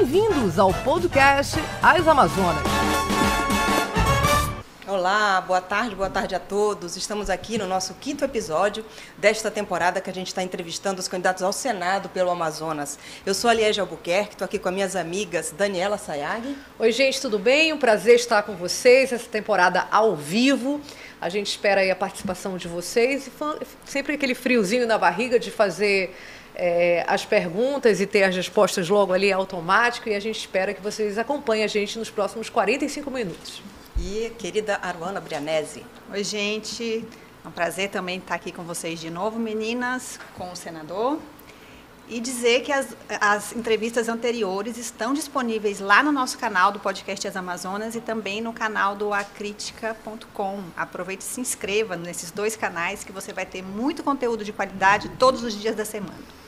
Bem-vindos ao podcast As Amazonas. Olá, boa tarde, boa tarde a todos. Estamos aqui no nosso quinto episódio desta temporada que a gente está entrevistando os candidatos ao Senado pelo Amazonas. Eu sou a Liege Albuquerque, estou aqui com as minhas amigas Daniela Sayag. Oi, gente, tudo bem? Um prazer estar com vocês essa temporada ao vivo. A gente espera aí a participação de vocês e sempre aquele friozinho na barriga de fazer é, as perguntas e ter as respostas logo ali automático e a gente espera que vocês acompanhem a gente nos próximos 45 minutos e querida Aruana Brianese. Oi, gente. É um prazer também estar aqui com vocês de novo, meninas, com o senador. E dizer que as, as entrevistas anteriores estão disponíveis lá no nosso canal do podcast As Amazonas e também no canal do acritica.com. Aproveite e se inscreva nesses dois canais que você vai ter muito conteúdo de qualidade todos os dias da semana.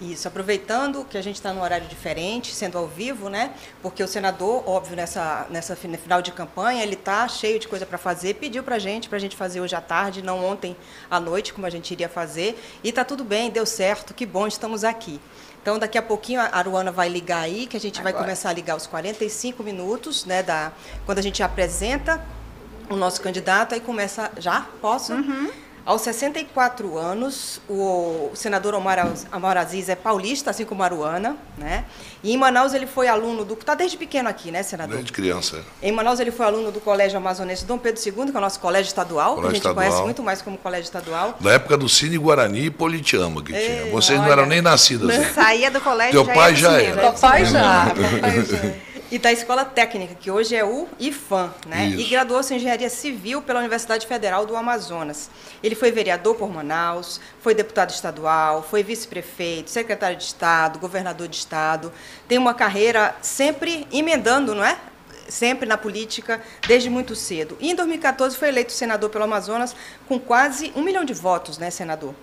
Isso, aproveitando que a gente está num horário diferente, sendo ao vivo, né? Porque o senador, óbvio, nessa, nessa final de campanha, ele está cheio de coisa para fazer, pediu para a gente, para a gente fazer hoje à tarde, não ontem à noite, como a gente iria fazer. E está tudo bem, deu certo, que bom, estamos aqui. Então, daqui a pouquinho a Aruana vai ligar aí, que a gente Agora. vai começar a ligar os 45 minutos, né? Da, quando a gente apresenta o nosso candidato, aí começa. Já? Posso? Uhum. Aos 64 anos, o senador Omar, Omar Aziz é paulista, assim como Aruana, né? E em Manaus ele foi aluno do... Está desde pequeno aqui, né, senador? Desde criança. Em Manaus ele foi aluno do Colégio Amazonense Dom Pedro II, que é o nosso colégio estadual, colégio que a gente estadual. conhece muito mais como colégio estadual. Da época do Cine Guarani e Politiama que Ei, tinha. Vocês olha, não eram nem nascidas. Né? Saía do colégio Teu já pai já era. Teu pai já. Papai já e da Escola Técnica, que hoje é o IFAM, né? Isso. E graduou-se em Engenharia Civil pela Universidade Federal do Amazonas. Ele foi vereador por Manaus, foi deputado estadual, foi vice-prefeito, secretário de Estado, governador de Estado. Tem uma carreira sempre emendando, não é? Sempre na política, desde muito cedo. E em 2014 foi eleito senador pelo Amazonas com quase um milhão de votos, né, senador?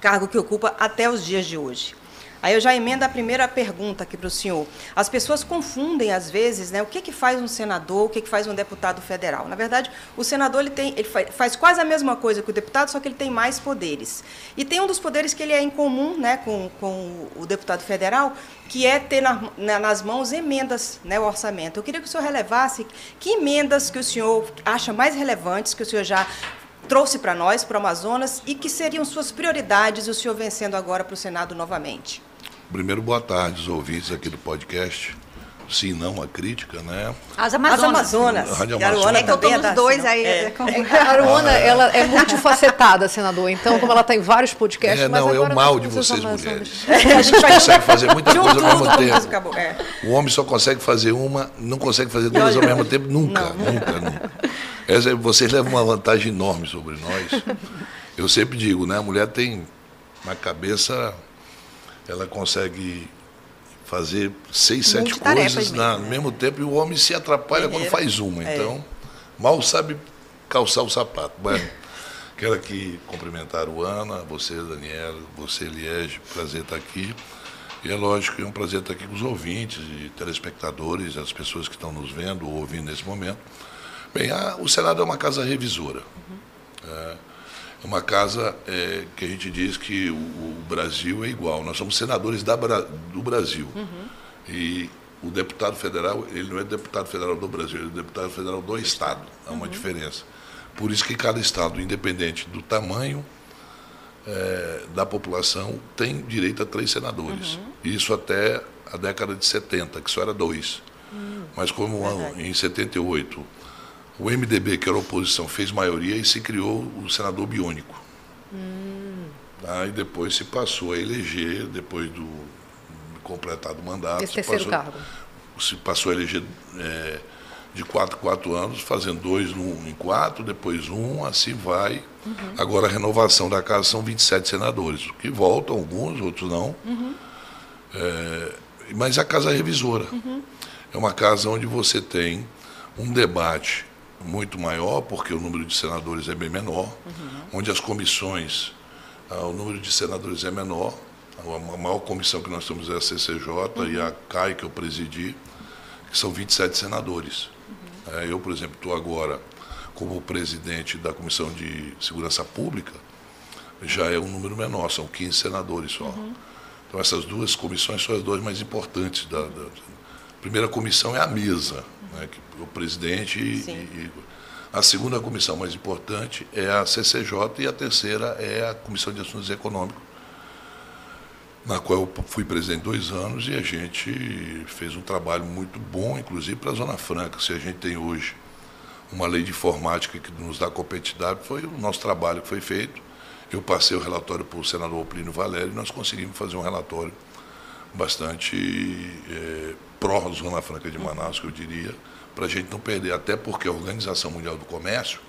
Cargo que ocupa até os dias de hoje. Aí eu já emendo a primeira pergunta aqui para o senhor. As pessoas confundem, às vezes, né, o que, que faz um senador, o que, que faz um deputado federal. Na verdade, o senador ele tem, ele faz quase a mesma coisa que o deputado, só que ele tem mais poderes. E tem um dos poderes que ele é em comum né, com, com o deputado federal, que é ter na, na, nas mãos emendas né, o orçamento. Eu queria que o senhor relevasse que emendas que o senhor acha mais relevantes, que o senhor já trouxe para nós, para o Amazonas, e que seriam suas prioridades, o senhor vencendo agora para o Senado novamente. Primeiro, boa tarde, os ouvintes aqui do podcast. Sim, não a crítica, né? As Amazonas. As Amazonas. Rádio Amazonas. É que eu estou nos dois aí. É. É. A Aruana, ela é multifacetada, senador. Então, como ela está em vários podcasts... É, não, é o mal de vocês, mulheres. a gente consegue fazer muita coisa ao mesmo tempo. É. O homem só consegue fazer uma, não consegue fazer duas ao mesmo tempo, nunca, não. nunca, nunca. Essa, vocês levam uma vantagem enorme sobre nós. Eu sempre digo, né? A mulher tem uma cabeça ela consegue fazer seis, sete coisas na, no mesmo tempo e o homem se atrapalha quando faz uma. É. Então, mal sabe calçar o sapato. Bueno, quero aqui cumprimentar o Ana, você, Daniela, você, Liege, prazer estar aqui. E é lógico que é um prazer estar aqui com os ouvintes e telespectadores, as pessoas que estão nos vendo ou ouvindo nesse momento. Bem, a, o Senado é uma casa revisora. Uhum. É, é uma casa é, que a gente diz que o, o, Brasil é igual. Nós somos senadores da, do Brasil. Uhum. E o deputado federal, ele não é deputado federal do Brasil, ele é deputado federal do Estado. Há uma uhum. diferença. Por isso que cada Estado, independente do tamanho é, da população, tem direito a três senadores. Uhum. Isso até a década de 70, que só era dois. Hum. Mas como em 78 o MDB, que era oposição, fez maioria e se criou o senador biônico. Hum. Aí depois se passou a eleger, depois do completado o mandato. Esse terceiro passou, cargo. Se passou a eleger é, de quatro, quatro anos, fazendo dois no, em quatro, depois um, assim vai. Uhum. Agora a renovação da casa são 27 senadores, que voltam alguns, outros não. Uhum. É, mas a casa é revisora. Uhum. É uma casa onde você tem um debate muito maior, porque o número de senadores é bem menor, uhum. onde as comissões, ah, o número de senadores é menor. A maior comissão que nós temos é a CCJ uhum. e a CAI, que eu presidi, que são 27 senadores. Uhum. É, eu, por exemplo, estou agora como presidente da Comissão de Segurança Pública, já é um número menor, são 15 senadores só. Uhum. Então, essas duas comissões são as duas mais importantes da, da primeira comissão é a mesa, né, que o presidente e, e, a segunda comissão mais importante é a CCJ e a terceira é a Comissão de Assuntos Econômicos, na qual eu fui presidente dois anos e a gente fez um trabalho muito bom, inclusive para a Zona Franca. Se a gente tem hoje uma lei de informática que nos dá competitividade, foi o nosso trabalho que foi feito. Eu passei o relatório para o senador Plínio Valério e nós conseguimos fazer um relatório bastante é, pró-Zona Franca de Manaus, que eu diria, para a gente não perder, até porque a Organização Mundial do Comércio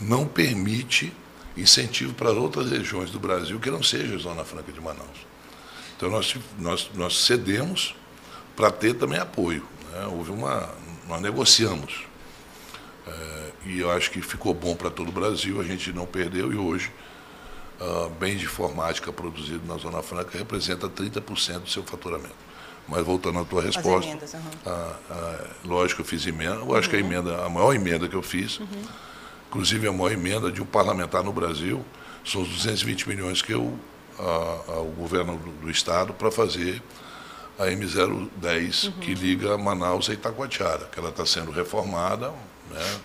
não permite incentivo para outras regiões do Brasil que não seja Zona Franca de Manaus. Então nós, nós, nós cedemos para ter também apoio. Né? Houve uma. Nós negociamos. É, e eu acho que ficou bom para todo o Brasil, a gente não perdeu e hoje uh, bens de informática produzido na Zona Franca representa 30% do seu faturamento. Mas voltando à tua resposta, emendas, uhum. a, a, lógico, eu fiz emenda, eu acho uhum. que a uhum. emenda, a maior emenda que eu fiz, uhum. inclusive a maior emenda de um parlamentar no Brasil, são os 220 milhões que eu ao governo do, do estado para fazer a M010 uhum. que liga Manaus a Itacoatiara, que ela está sendo reformada, né?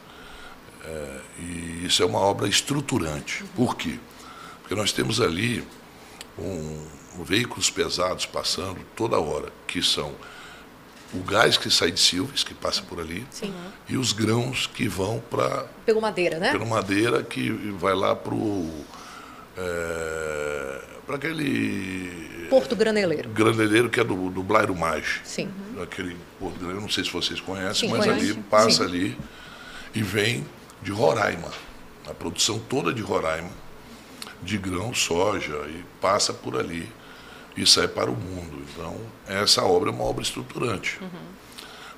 É, e isso é uma obra estruturante. Uhum. Por quê? Porque nós temos ali um, veículos pesados passando toda hora, que são o gás que sai de Silves, que passa por ali, Sim. e os grãos que vão para. Pelo Madeira, né? Pelo Madeira, que vai lá para o. É, para aquele. Porto Graneleiro. Graneleiro, que é do, do Blairo Mais. Sim. Aquele Porto Graneleiro, não sei se vocês conhecem, Sim, mas conhece. ali passa Sim. ali e vem de Roraima. A produção toda de Roraima, de grão, soja, e passa por ali e sai para o mundo. Então, essa obra é uma obra estruturante. Uhum.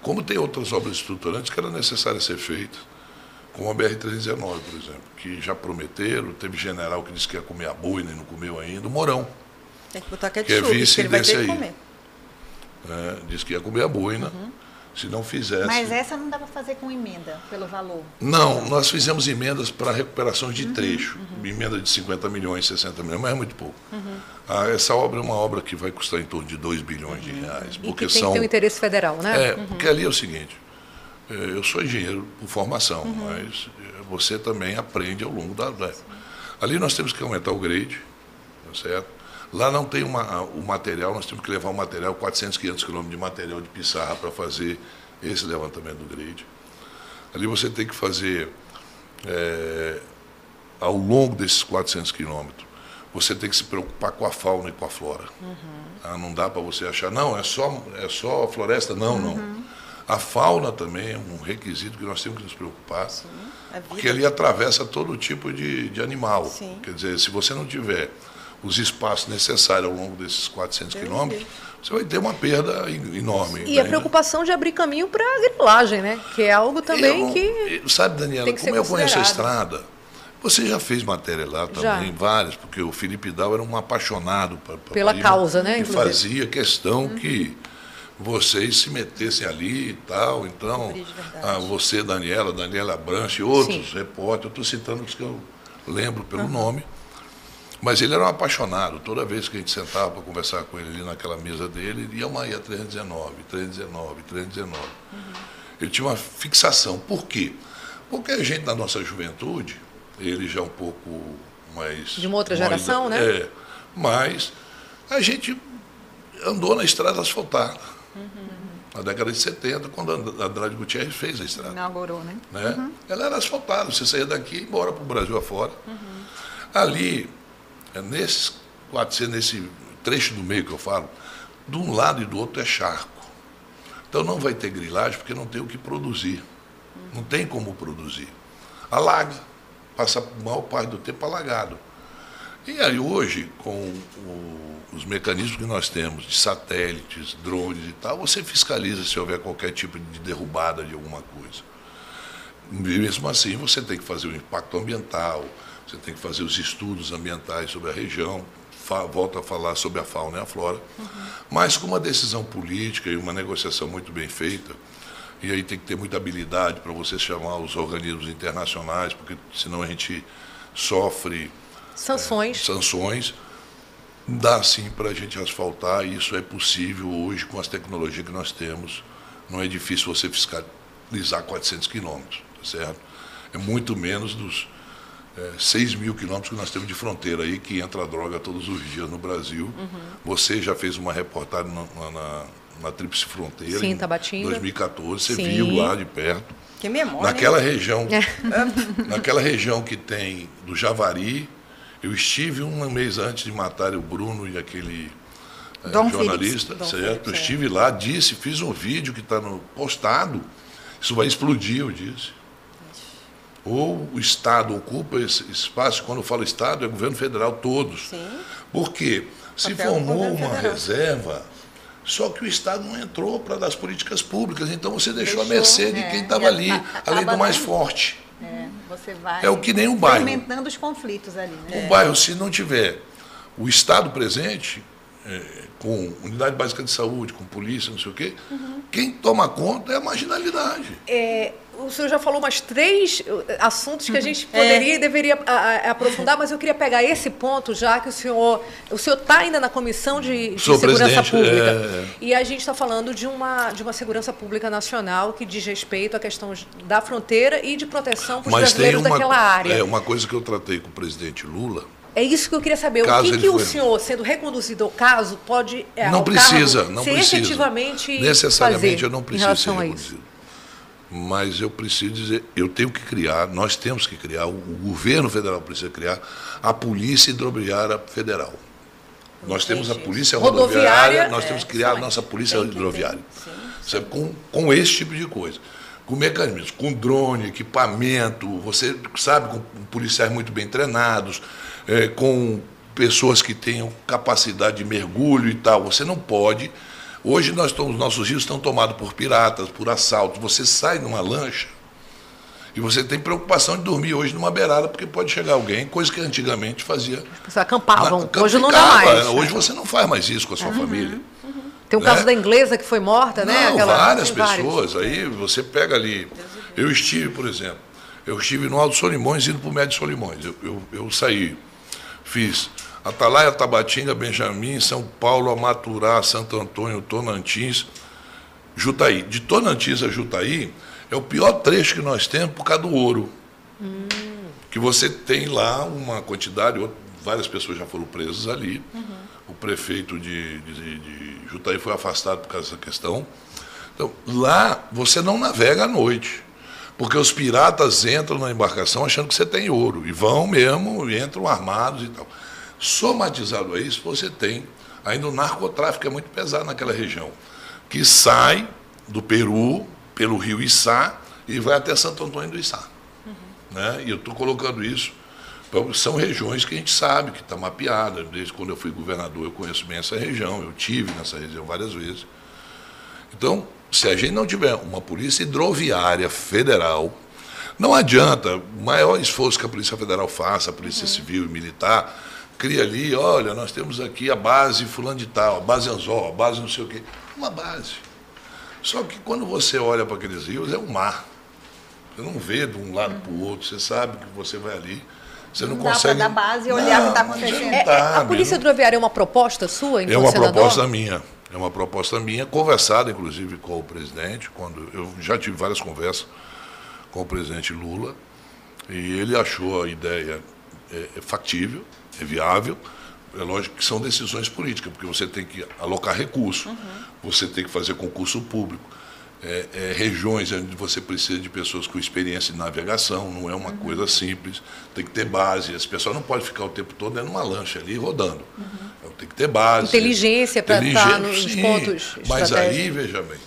Como tem outras obras estruturantes que era necessário ser feitas como a BR-319, por exemplo, que já prometeram, teve general que disse que ia comer a boina e não comeu ainda, o Morão. Tem que botar ketchup, que é vice que ele vai ter que comer. É, disse que ia comer a boina. Uhum. Se não fizesse. Mas essa não dá para fazer com emenda, pelo valor? Não, nós fizemos emendas para recuperação de uhum, trecho. Uhum. Emenda de 50 milhões, 60 milhões, mas é muito pouco. Uhum. Ah, essa obra é uma obra que vai custar em torno de 2 bilhões de uhum. reais. Porque e que tem são, que ter um interesse federal, né? É, porque ali é o seguinte: é, eu sou engenheiro por formação, uhum. mas é, você também aprende ao longo da. da ali nós temos que aumentar o grade, tá certo? Lá não tem uma, o material, nós temos que levar o material, 400, 500 quilômetros de material de pissarra para fazer esse levantamento do grade. Ali você tem que fazer, é, ao longo desses 400 quilômetros, você tem que se preocupar com a fauna e com a flora. Uhum. Ah, não dá para você achar, não, é só, é só floresta. Não, uhum. não. A fauna também é um requisito que nós temos que nos preocupar, Sim, porque ali atravessa todo tipo de, de animal. Sim. Quer dizer, se você não tiver os espaços necessários ao longo desses 400 quilômetros, você vai ter uma perda enorme. E a preocupação de abrir caminho para a grilagem, né? Que é algo também que. Sabe, Daniela, como eu conheço a estrada, você já fez matéria lá também, já. várias, porque o Felipe Dal era um apaixonado pra, pra pela causa, né? E fazia questão uhum. que vocês se metessem ali e tal. Então, a você, Daniela, Daniela Branche, outros Sim. repórteres, eu estou citando os que eu lembro pelo uhum. nome. Mas ele era um apaixonado. Toda vez que a gente sentava para conversar com ele ali naquela mesa dele, ele ia uma ia 319, 319, 319. Uhum. Ele tinha uma fixação. Por quê? Porque a gente, na nossa juventude, ele já um pouco mais. De uma outra geração, né? É. Mas a gente andou na estrada asfaltada. Uhum. Na década de 70, quando a Andrade Gutierrez fez a estrada. Inaugurou, né? né? Uhum. Ela era asfaltada, você saía daqui e embora para o Brasil afora. Uhum. Ali, é, nesses 400, nesse trecho do meio que eu falo, de um lado e do outro é charco. Então não vai ter grilagem porque não tem o que produzir. Não tem como produzir. Alaga, passa a maior parte do tempo alagado. E aí hoje, com o os mecanismos que nós temos de satélites, drones e tal, você fiscaliza se houver qualquer tipo de derrubada de alguma coisa. Mesmo assim, você tem que fazer o impacto ambiental, você tem que fazer os estudos ambientais sobre a região, volta a falar sobre a fauna e a flora, uhum. mas com uma decisão política e uma negociação muito bem feita, e aí tem que ter muita habilidade para você chamar os organismos internacionais, porque senão a gente sofre sanções. É, sanções Dá sim para a gente asfaltar, e isso é possível hoje com as tecnologias que nós temos não é difícil você fiscalizar 400 quilômetros, tá certo? É muito menos dos é, 6 mil quilômetros que nós temos de fronteira aí, que entra droga todos os dias no Brasil. Uhum. Você já fez uma reportagem na, na, na Tríplice Fronteira, Sim, em Tabatinga. 2014, você Sim. viu lá de perto. Que memória. Naquela região, é. naquela região que tem do Javari, eu estive um mês antes de matar o Bruno e aquele é, jornalista, certo? eu é. estive lá, disse, fiz um vídeo que está postado, isso vai explodir, eu disse. Ou o Estado ocupa esse espaço, quando eu falo Estado, é o governo federal todos. Sim. Por quê? Se formou uma federal. reserva só que o Estado não entrou para dar as políticas públicas, então você deixou, deixou a mercê de é, quem estava ali, além do mais forte. É, você vai é o que nem um bairro. Aumentando os conflitos ali. Né? O bairro, se não tiver o Estado presente, é, com unidade básica de saúde, com polícia, não sei o quê, uhum. quem toma conta é a marginalidade. É, o senhor já falou umas três uh, assuntos que a gente é. poderia é. e deveria a, a, aprofundar, mas eu queria pegar esse ponto, já que o senhor o senhor está ainda na comissão de, de segurança pública é. e a gente está falando de uma de uma segurança pública nacional que diz respeito à questão da fronteira e de proteção para os brasileiros uma, daquela área. É uma coisa que eu tratei com o presidente Lula. É isso que eu queria saber. Caso o que, que o senhor, sendo reconduzido ao caso, pode. É, não precisa, não precisa. efetivamente. Necessariamente eu não preciso ser reconduzido mas eu preciso dizer, eu tenho que criar, nós temos que criar, o governo federal precisa criar a Polícia Hidroviária Federal. Nós temos a Polícia Rodoviária, rodoviária nós é, temos que criar a nossa Polícia Hidroviária. Sim, sim. Com, com esse tipo de coisa. Com mecanismos, com drone, equipamento, você sabe, com policiais muito bem treinados, é, com pessoas que tenham capacidade de mergulho e tal. Você não pode Hoje nós estamos, nossos rios estão tomados por piratas, por assaltos. Você sai numa lancha e você tem preocupação de dormir hoje numa beirada, porque pode chegar alguém, coisa que antigamente fazia. As pessoas acampavam. Na, hoje não dá mais. Hoje você não faz mais isso com a sua uhum, família. Uhum. Tem o né? caso da inglesa que foi morta, né? Não, Aquela... várias pessoas. Aí você pega ali. Eu estive, por exemplo, eu estive no Alto Solimões indo para o Médio Solimões. Eu, eu, eu saí, fiz Atalaia, Tabatinga, Benjamin, São Paulo, Amaturá, Santo Antônio, Tonantins, Jutaí. De Tonantins a Jutaí é o pior trecho que nós temos por causa do ouro. Hum. Que você tem lá uma quantidade, várias pessoas já foram presas ali. Uhum. O prefeito de, de, de Jutaí foi afastado por causa dessa questão. Então, lá você não navega à noite. Porque os piratas entram na embarcação achando que você tem ouro. E vão mesmo, entram armados e tal. Somatizado a isso, você tem ainda o narcotráfico é muito pesado naquela região, que sai do Peru, pelo rio Içá, e vai até Santo Antônio do Içá. Uhum. Né? E eu estou colocando isso, são regiões que a gente sabe que está mapeada. Desde quando eu fui governador, eu conheço bem essa região, eu tive nessa região várias vezes. Então, se a gente não tiver uma polícia hidroviária federal, não adianta o maior esforço que a Polícia Federal faça, a Polícia uhum. Civil e Militar, cria ali, olha, nós temos aqui a base fulano de tal, a base anzol, a base não sei o quê. Uma base. Só que quando você olha para aqueles rios, é um mar. Você não vê de um lado para o outro, você sabe que você vai ali. Você não, não consegue. Dá para dar base e olhar o que está acontecendo. É, tá, a Polícia Hidroviária é uma proposta sua, então, É uma senador? proposta minha. É uma proposta minha, conversada inclusive com o presidente, quando eu já tive várias conversas com o presidente Lula, e ele achou a ideia é, é factível, é viável. É lógico que são decisões políticas, porque você tem que alocar recursos, uhum. você tem que fazer concurso público. É, é, regiões onde você precisa de pessoas com experiência de navegação, não é uma uhum. coisa simples, tem que ter base. As pessoas não podem ficar o tempo todo dentro de uma lancha ali rodando. Uhum. Tem que ter base. Inteligência para estar nos sim, pontos. Mas aí, veja bem,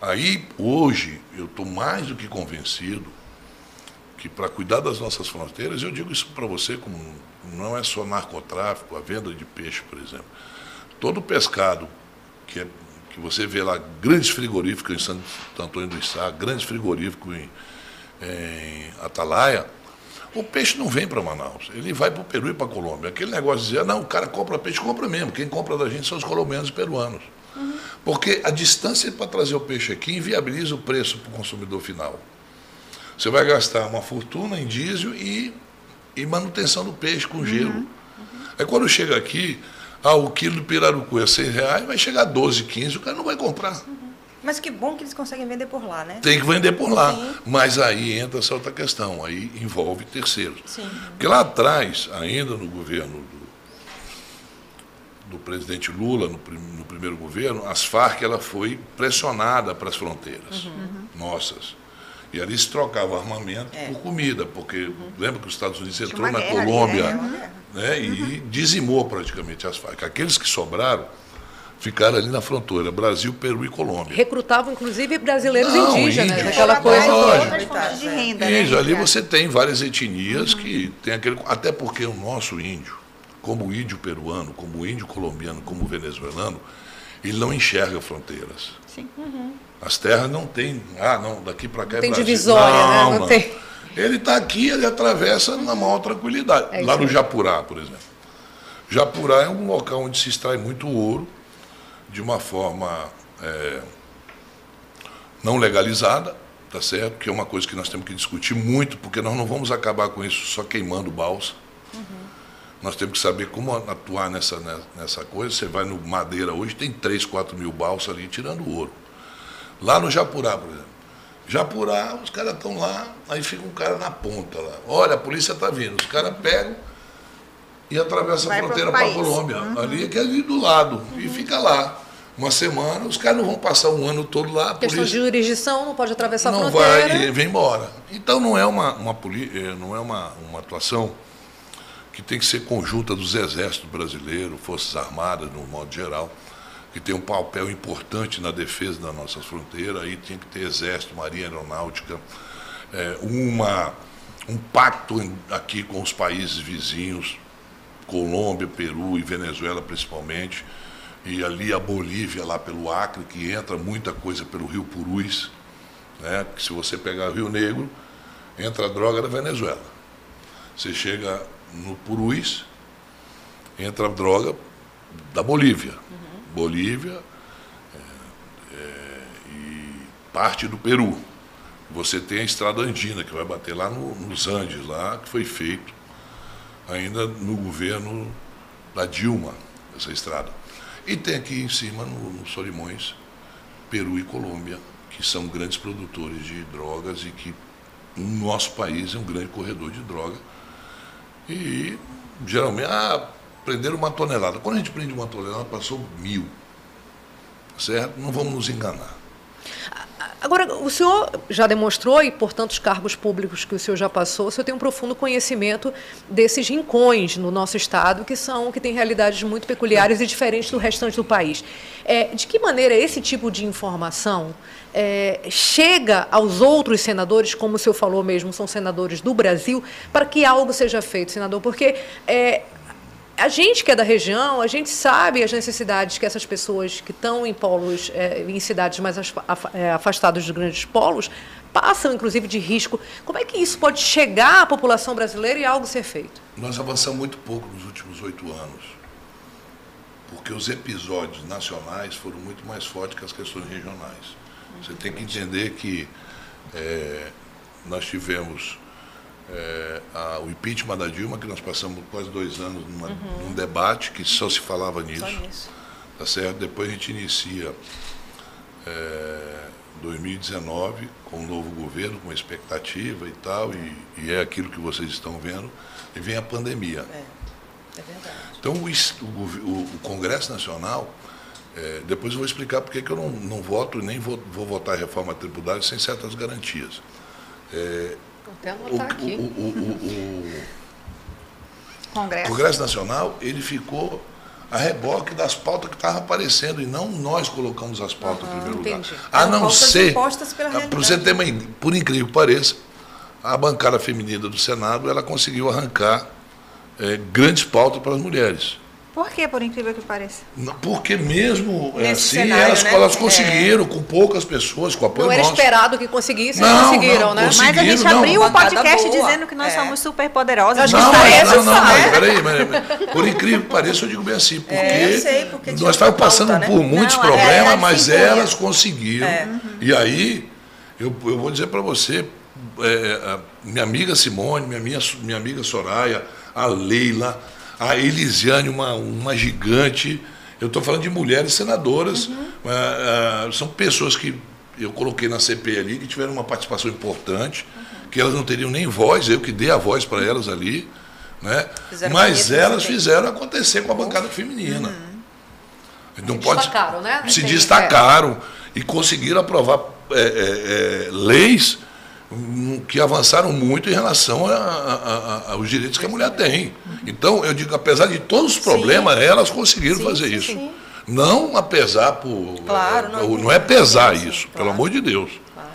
aí hoje eu estou mais do que convencido que para cuidar das nossas fronteiras, eu digo isso para você como não é só narcotráfico, a venda de peixe, por exemplo. Todo pescado que, é, que você vê lá, grandes frigoríficos em Santo Antônio do Içá, grandes frigoríficos em, em Atalaia, o peixe não vem para Manaus, ele vai para o Peru e para a Colômbia. Aquele negócio de dizer, não, o cara compra peixe, compra mesmo. Quem compra da gente são os colombianos e peruanos. Uhum. Porque a distância para trazer o peixe aqui inviabiliza o preço para o consumidor final. Você vai gastar uma fortuna em diesel e, e manutenção do peixe com gelo. Uhum. Uhum. Aí quando chega aqui, ah, o quilo de pirarucu é 100 reais, vai chegar a 12, 15, o cara não vai comprar. Uhum. Mas que bom que eles conseguem vender por lá, né? Tem que vender por lá. Sim. Mas aí entra essa outra questão, aí envolve terceiros. Sim. Porque lá atrás, ainda no governo do, do presidente Lula, no, no, primeiro governo, as Farc ela foi pressionada para as fronteiras uhum. nossas. E ali se trocava armamento é. por comida, porque uhum. lembra que os Estados Unidos entrou na Colômbia ali, né? né? e uhum. dizimou praticamente as Farc. Aqueles que sobraram ficaram ali na fronteira, Brasil, Peru e Colômbia. Recrutavam, inclusive, brasileiros Não, indígenas, índios, aquela coisa. Fontes de renda, né? ali você tem várias etnias uhum. que tem aquele. Até porque o nosso índio, como o índio peruano, como o índio colombiano, como o venezuelano, ele não enxerga fronteiras. Sim. Uhum. As terras não tem, ah, não, daqui para cá não é tem Brasil. divisória, não, né? Não, não. tem. Ele está aqui, ele atravessa na maior tranquilidade. É Lá no Japurá, por exemplo. Japurá é um local onde se extrai muito ouro de uma forma é, não legalizada, tá certo? Que é uma coisa que nós temos que discutir muito, porque nós não vamos acabar com isso só queimando balsa. Uhum. Nós temos que saber como atuar nessa, nessa coisa. Você vai no Madeira hoje, tem 3, 4 mil balsas ali tirando ouro. Lá no Japurá, por exemplo. Japurá, os caras estão lá, aí fica um cara na ponta lá. Olha, a polícia está vindo. Os caras pegam e atravessam a fronteira para a Colômbia. Uhum. Ali que é ali do lado. Uhum. E fica lá. Uma semana, os caras não vão passar um ano todo lá. Questão de jurisdição, não pode atravessar não a fronteira. Não vai e vem embora. Então não é uma, uma, eh, não é uma, uma atuação que tem que ser conjunta dos exércitos brasileiros, Forças Armadas, no modo geral que tem um papel importante na defesa das nossas fronteiras, aí tem que ter exército, marinha aeronáutica, é, uma, um pacto aqui com os países vizinhos, Colômbia, Peru e Venezuela principalmente, e ali a Bolívia, lá pelo Acre, que entra muita coisa pelo Rio Purus, né? se você pegar o Rio Negro, entra a droga da Venezuela. Você chega no Purus, entra a droga da Bolívia. Bolívia é, é, e parte do Peru. Você tem a estrada andina, que vai bater lá no, nos Andes, lá, que foi feito ainda no governo da Dilma, essa estrada. E tem aqui em cima, no, no Solimões, Peru e Colômbia, que são grandes produtores de drogas e que o nosso país é um grande corredor de droga. E geralmente, ah, prenderam uma tonelada. Quando a gente prende uma tonelada, passou mil. Certo? Não vamos nos enganar. Agora, o senhor já demonstrou, e por tantos cargos públicos que o senhor já passou, o senhor tem um profundo conhecimento desses rincões no nosso Estado, que são que têm realidades muito peculiares e diferentes do restante do país. É, de que maneira esse tipo de informação é, chega aos outros senadores, como o senhor falou mesmo, são senadores do Brasil, para que algo seja feito, senador? Porque é, a gente que é da região, a gente sabe as necessidades que essas pessoas que estão em polos, é, em cidades mais é, afastadas dos grandes polos, passam, inclusive, de risco. Como é que isso pode chegar à população brasileira e algo ser feito? Nós avançamos muito pouco nos últimos oito anos, porque os episódios nacionais foram muito mais fortes que as questões regionais. Você tem que entender que é, nós tivemos é, a, o impeachment da Dilma, que nós passamos quase dois anos numa, uhum. num debate que só se falava nisso. Só nisso. Tá certo? Depois a gente inicia é, 2019 com um novo governo, com expectativa e tal, e, e, é aquilo que vocês estão vendo, e vem a pandemia. É, é verdade. Então o, o, o Congresso Nacional, é, depois eu vou explicar porque que eu não, não voto nem vou, vou votar a reforma tributária sem certas garantias. É, até anotar o, aqui. O, o, o, Congresso. Congresso Nacional, ele ficou a reboque das pautas que estavam aparecendo e não nós colocamos as pautas uhum, em primeiro entendi. lugar. A não ser, para você ter uma, por incrível que pareça, a bancada feminina do Senado ela conseguiu arrancar é, grandes pautas para as mulheres. Por que, por incrível que pareça? Porque mesmo Nesse assim, cenário, elas, né? elas conseguiram, é. com poucas pessoas, com apoio Não era nosso. esperado que conseguissem, não, conseguiram, não, né? Mas a gente não. abriu o um podcast dizendo que nós é. somos super poderosas. Não, mas, não, não, não, peraí, mas, por incrível que pareça, eu digo bem assim, porque, é, sei, porque nós estávamos passando né? por muitos problemas, mas elas conseguiram. É. E aí, eu, eu vou dizer para você, é, minha amiga Simone, minha, minha, minha amiga Soraya, a Leila, a Elisiane, uma, uma gigante, Eu estou falando de mulheres senadoras, uhum. uh, uh, são pessoas que eu coloquei na CP ali, que tiveram uma participação importante, uhum. que elas não teriam nem voz, eu que dei a voz para elas ali, né? mas elas fizeram acontecer com a bancada feminina. Uhum. Não se pode, destacaram, né? Se destacaram e conseguiram aprovar é, é, é, leis que avançaram muito em relação a, a, a, aos direitos que a mulher tem. Então, eu digo, apesar de todos os problemas, sim. elas conseguiram sim, fazer sim, isso. Não apesar por. Claro, não, não é pesar isso, claro. pelo amor de Deus. Claro.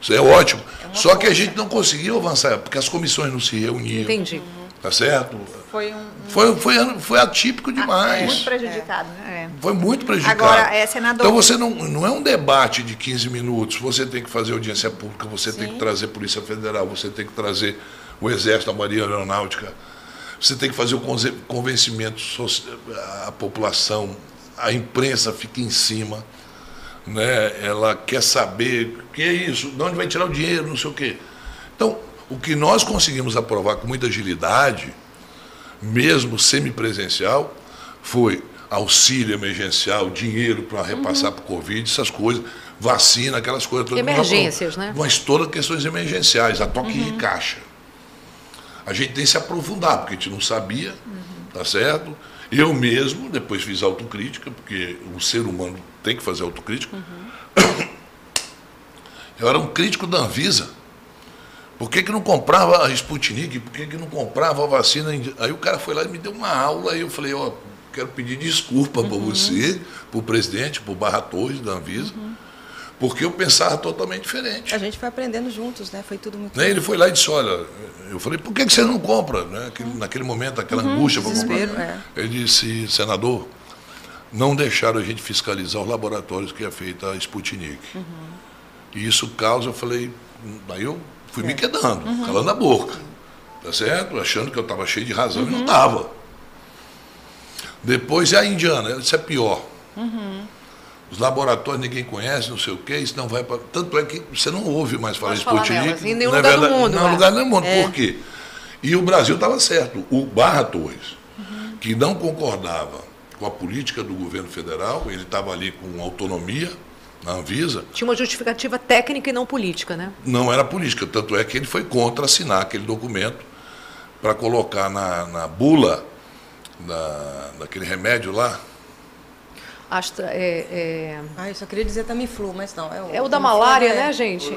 Isso é ótimo. É Só que a gente não conseguiu avançar, porque as comissões não se reuniam. Entendi. Tá certo? Foi um. Foi, foi, foi atípico demais. Ah, é. Muito prejudicado, né? Foi muito prejudicado. Agora, é, senador. Então você não, não é um debate de 15 minutos. Você tem que fazer audiência pública, você Sim. tem que trazer Polícia Federal, você tem que trazer o Exército, a Marinha Aeronáutica. Você tem que fazer o convencimento à população. A imprensa fica em cima. Né? Ela quer saber o que é isso, de onde vai tirar o dinheiro, não sei o quê. Então, o que nós conseguimos aprovar com muita agilidade, mesmo semipresencial, foi auxílio emergencial, dinheiro para repassar uhum. para o Covid, essas coisas, vacina, aquelas coisas todas. Emergências, né? Mas todas questões emergenciais, a toque uhum. de caixa. A gente tem que se aprofundar, porque a gente não sabia, uhum. tá certo? Eu mesmo, depois fiz autocrítica, porque o ser humano tem que fazer autocrítica. Uhum. Eu era um crítico da Anvisa. Por que, que não comprava a Sputnik? Por que, que não comprava a vacina? Aí o cara foi lá e me deu uma aula e eu falei, ó, oh, quero pedir desculpa uhum. para você, para o presidente, para o Barra Torres da Anvisa, uhum. porque eu pensava totalmente diferente. A gente foi aprendendo juntos, né? Foi tudo muito. Né? Ele foi lá e disse, olha, eu falei, por que, que você não compra? Né? Uhum. Naquele momento, aquela uhum, angústia para comprar. É. Ele disse, senador, não deixaram a gente fiscalizar os laboratórios que é feita a Sputnik. Uhum. E isso causa, eu falei, aí eu fui me quedando, uhum. calando a boca. Tá certo? Achando que eu estava cheio de razão uhum. e não estava. Depois é a indiana, isso é pior. Uhum. Os laboratórios ninguém conhece, não sei o quê, isso não vai para. Tanto é que você não ouve mais falar Sputnik. Em nenhum lugar do mundo. Não, é. lugar do mundo. É. Por quê? E o Brasil estava certo. O Barra Torres, uhum. que não concordava com a política do governo federal, ele estava ali com autonomia, na Anvisa. Tinha uma justificativa técnica e não política, né? Não era política, tanto é que ele foi contra assinar aquele documento para colocar na, na bula da, daquele remédio lá. Astra, é, é... Ah, eu só queria dizer Tamiflu, mas não. É o, é o da malária, né, gente?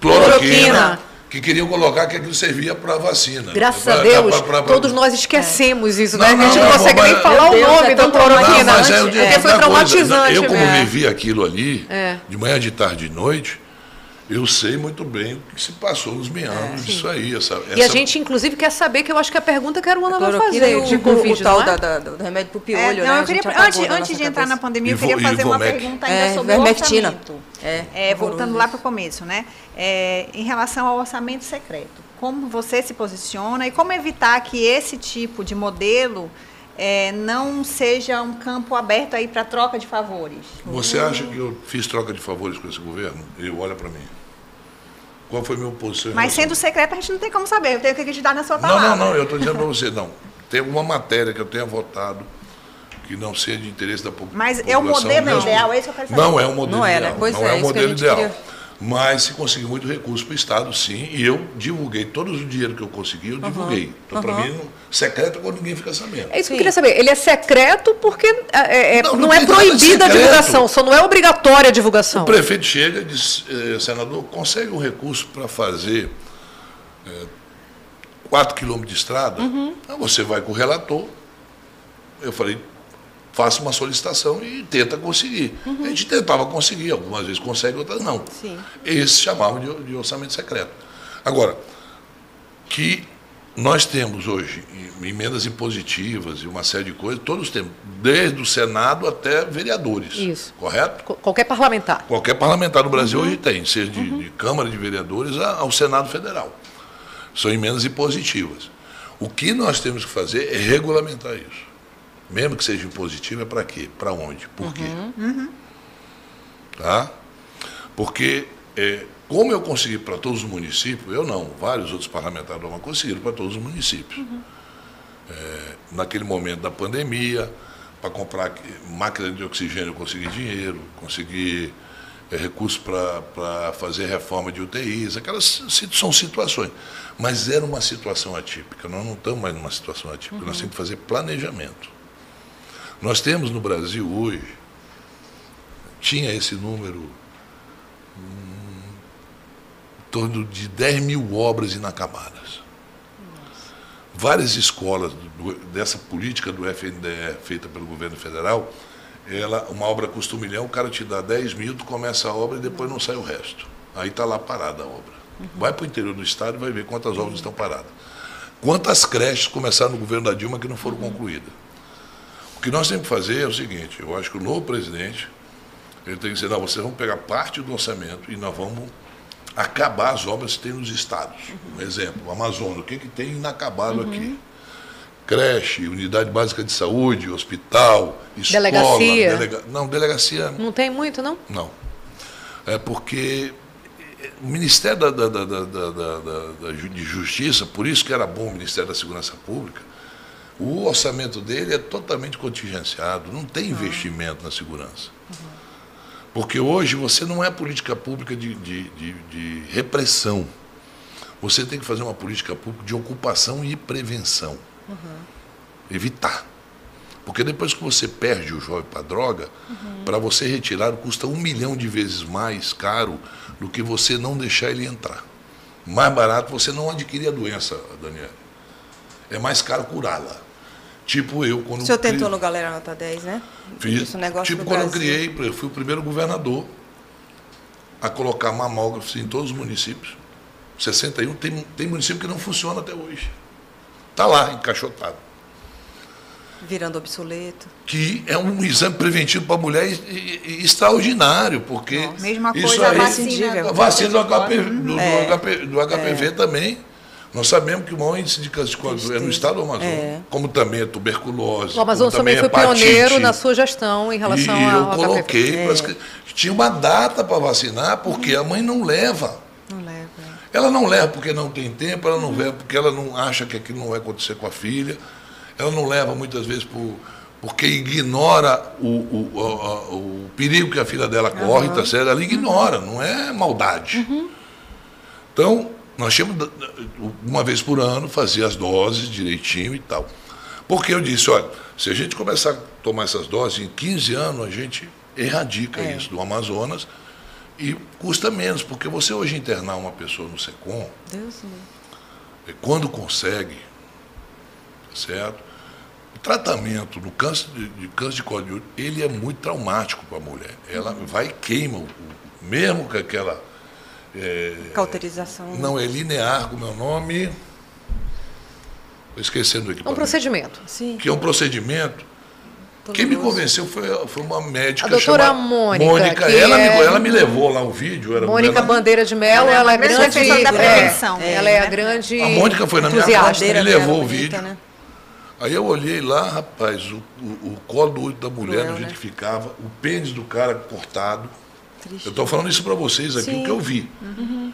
Cloroquina. Cloroquina que queriam colocar que aquilo servia para vacina. Graças pra, a Deus, pra, pra, todos nós esquecemos é. isso, né? Não, a gente não, consegue nem falar o nome é da cloroquina, mas é, porque foi traumatizante. Eu, como né? vivi aquilo ali, é. de manhã, de tarde, de noite, eu sei muito bem o que se passou nos meandros é, disso aí. Essa, essa... E a gente, inclusive, quer saber, que eu acho que a pergunta que era uma vai fazer, o, de Covid, o, tal é? da, da, do remédio para o piolho, é, não, né? Eu queria, antes, antes de entrar na pandemia, eu queria fazer uma pergunta ainda é, sobre vermectina. o orçamento. É, é, voltando lá para o começo, né? É, em relação ao orçamento secreto, como você se posiciona e como evitar que esse tipo de modelo é, não seja um campo aberto aí para troca de favores. Você acha que eu fiz troca de favores com esse governo? Eu olha para mim. Qual foi a minha posição? Mas sendo secreto, a gente não tem como saber. Eu tenho que acreditar na sua palavra. Não, não, não. Eu estou dizendo para você, não. Tem alguma matéria que eu tenha votado que não seja de interesse da população. Mas é o modelo mesmo. ideal, é isso que eu quero saber. Não é o modelo não ideal. Era. Pois não é, é o modelo ideal. Queria... Mas se conseguiu muito recurso para o Estado, sim, e eu divulguei todo o dinheiro que eu consegui, eu divulguei. Uhum. Então, para mim, secreto é quando ninguém fica sabendo. É isso que eu queria saber. Ele é secreto porque é, é, não, não, não é proibida a divulgação, só não é obrigatória a divulgação. O prefeito chega e diz, eh, senador, consegue um recurso para fazer eh, 4 quilômetros de estrada? Uhum. Então, você vai com o relator. Eu falei, faça uma solicitação e tenta conseguir. Uhum. A gente tentava conseguir, algumas vezes consegue, outras não. Sim. Esses chamavam de, de orçamento secreto. Agora, que nós temos hoje emendas impositivas e uma série de coisas, todos temos, desde o Senado até vereadores. Isso. Correto? Qualquer parlamentar. Qualquer parlamentar no Brasil uhum. hoje tem, seja de, uhum. de, Câmara de Vereadores ao Senado Federal. São emendas impositivas. O que nós temos que fazer é regulamentar isso mesmo que seja impositivo, é para quê? Para onde? Por uhum. quê? Uhum. Tá? Porque, é, como eu consegui para todos os municípios, eu não, vários outros parlamentares não conseguiram para todos os municípios. Uhum. É, naquele momento da pandemia, para comprar máquina de oxigênio, eu consegui dinheiro, consegui é, recursos para fazer reforma de UTIs, aquelas são situações. Mas era uma situação atípica, nós não estamos mais numa situação atípica, uhum. nós temos que fazer planejamento. Nós temos no Brasil hoje, tinha esse número, hum, em torno de 10 mil obras inacabadas. Nossa. Várias escolas do, dessa política do FNDE feita pelo governo federal, ela, uma obra custa um milhão, o cara te dá 10 mil, tu começa a obra e depois não sai o resto. Aí está lá parada a obra. Uhum. Vai para o interior do estado e vai ver quantas obras estão paradas. Quantas creches começaram no governo da Dilma que não foram uhum. concluídas. O que nós temos que fazer é o seguinte, eu acho que o novo presidente, ele tem que dizer, não, vocês vão pegar parte do orçamento e nós vamos acabar as obras que tem nos estados. Uhum. Um exemplo, o Amazonas, o que, que tem inacabado uhum. aqui? Creche, unidade básica de saúde, hospital, escola. Delegacia? Delega... Não, delegacia. Não tem muito, não? Não. É porque o Ministério da, da, da, da, de Justiça, por isso que era bom o Ministério da Segurança Pública, o orçamento dele é totalmente contingenciado, não tem investimento na segurança. Porque hoje você não é política pública de, de, de, de repressão. Você tem que fazer uma política pública de ocupação e prevenção. Uhum. Evitar. Porque depois que você perde o jovem para droga, uhum. para você retirar custa um milhão de vezes mais caro do que você não deixar ele entrar. Mais barato você não adquirir a doença, Daniela. É mais caro curá-la. Tipo eu, quando. O senhor tentou criei... no Galera Nota 10, né? Fiz. tipo quando Brasil. eu criei, eu fui o primeiro governador a colocar mamógrafos em todos os municípios. 61, tem, tem município que não funciona até hoje. Está lá, encaixotado. Virando obsoleto. Que é um exame preventivo para mulher extraordinário, porque. Nossa. Mesma coisa isso aí, a vacina. A vacina do, do, é. HP, do HPV é. também. Nós sabemos que o maior índice de câncer de colo é no estado do Amazonas, é. como também a tuberculose. O Amazonas também foi hepatite. pioneiro na sua gestão em relação e ao eu coloquei, é. que tinha uma data para vacinar, porque a mãe não leva. Não leva. Ela não leva porque não tem tempo, ela não leva porque ela não acha que aquilo não vai acontecer com a filha. Ela não leva muitas vezes por, porque ignora o, o, o, o perigo que a filha dela corre, uhum. tá certo? Ela ignora, não é maldade. Uhum. Então, nós tínhamos, uma vez por ano, fazer as doses direitinho e tal. Porque eu disse, olha, se a gente começar a tomar essas doses, em 15 anos a gente erradica é. isso do Amazonas e custa menos, porque você hoje internar uma pessoa no SECOM, Deus quando consegue, tá certo? O tratamento do câncer de, de câncer de colo de útero, ele é muito traumático para a mulher. Ela vai e queima, o, mesmo que aquela é, Cauterização. Não, é linear, como é o nome. Estou esquecendo aqui. É um procedimento. Sim. Que é um procedimento. Quem me convenceu foi, foi uma médica a doutora Mônica. Mônica. Ela, é... me, ela me levou lá o vídeo. Era Mônica Bandeira de Mello, ela, ela é grande. Da prevenção. É, ela é a grande. A Mônica foi na minha casa, me levou o vídeo. Né? Aí eu olhei lá, rapaz, o, o, o colo do útero da mulher, Cruel, do jeito né? que ficava, o pênis do cara cortado. Triste. Eu estou falando isso para vocês aqui, Sim. o que eu vi. Uhum.